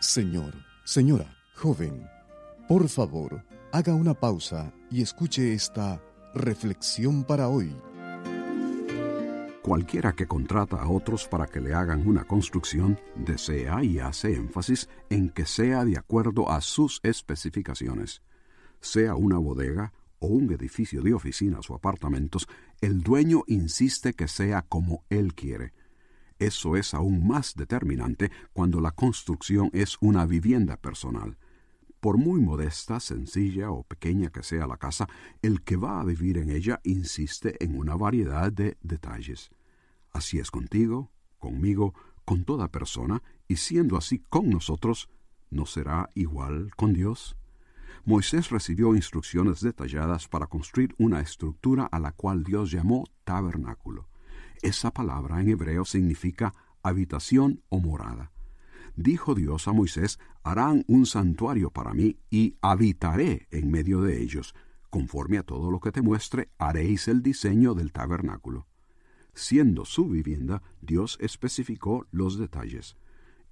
Señor, señora, joven, por favor, haga una pausa y escuche esta reflexión para hoy. Cualquiera que contrata a otros para que le hagan una construcción desea y hace énfasis en que sea de acuerdo a sus especificaciones. Sea una bodega o un edificio de oficinas o apartamentos, el dueño insiste que sea como él quiere. Eso es aún más determinante cuando la construcción es una vivienda personal. Por muy modesta, sencilla o pequeña que sea la casa, el que va a vivir en ella insiste en una variedad de detalles. Así es contigo, conmigo, con toda persona, y siendo así con nosotros, ¿no será igual con Dios? Moisés recibió instrucciones detalladas para construir una estructura a la cual Dios llamó tabernáculo. Esa palabra en hebreo significa habitación o morada. Dijo Dios a Moisés, harán un santuario para mí y habitaré en medio de ellos. Conforme a todo lo que te muestre, haréis el diseño del tabernáculo. Siendo su vivienda, Dios especificó los detalles.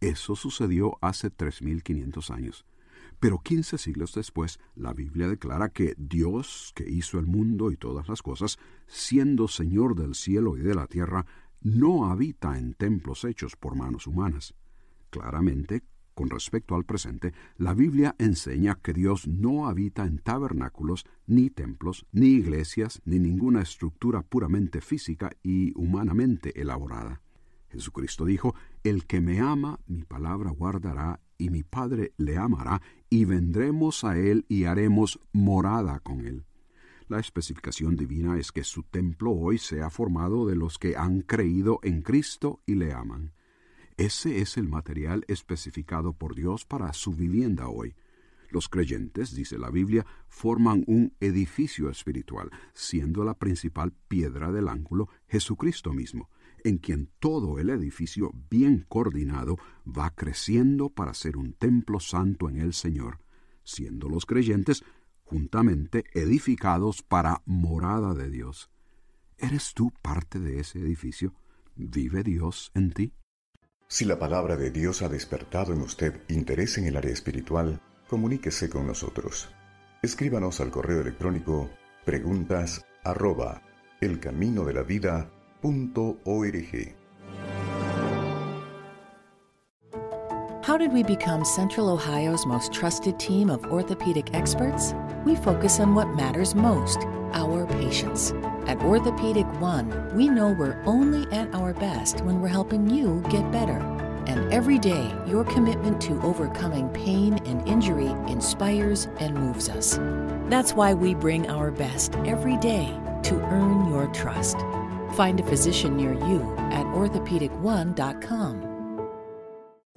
Eso sucedió hace tres mil quinientos años. Pero quince siglos después, la Biblia declara que Dios, que hizo el mundo y todas las cosas, siendo Señor del cielo y de la tierra, no habita en templos hechos por manos humanas. Claramente, con respecto al presente, la Biblia enseña que Dios no habita en tabernáculos, ni templos, ni iglesias, ni ninguna estructura puramente física y humanamente elaborada. Jesucristo dijo, El que me ama, mi palabra guardará, y mi Padre le amará, y vendremos a él y haremos morada con él. La especificación divina es que su templo hoy sea formado de los que han creído en Cristo y le aman. Ese es el material especificado por Dios para su vivienda hoy. Los creyentes, dice la Biblia, forman un edificio espiritual, siendo la principal piedra del ángulo Jesucristo mismo en quien todo el edificio bien coordinado va creciendo para ser un templo santo en el Señor, siendo los creyentes juntamente edificados para morada de Dios. ¿Eres tú parte de ese edificio? ¿Vive Dios en ti? Si la palabra de Dios ha despertado en usted interés en el área espiritual, comuníquese con nosotros. Escríbanos al correo electrónico preguntas arroba elcaminodelavida.com How did we become Central Ohio's most trusted team of orthopedic experts? We focus on what matters most our patients. At Orthopedic One, we know we're only at our best when we're helping you get better. And every day, your commitment to overcoming pain and injury inspires and moves us. That's why we bring our best every day to earn your trust. Find a physician near you at orthopedic1.com.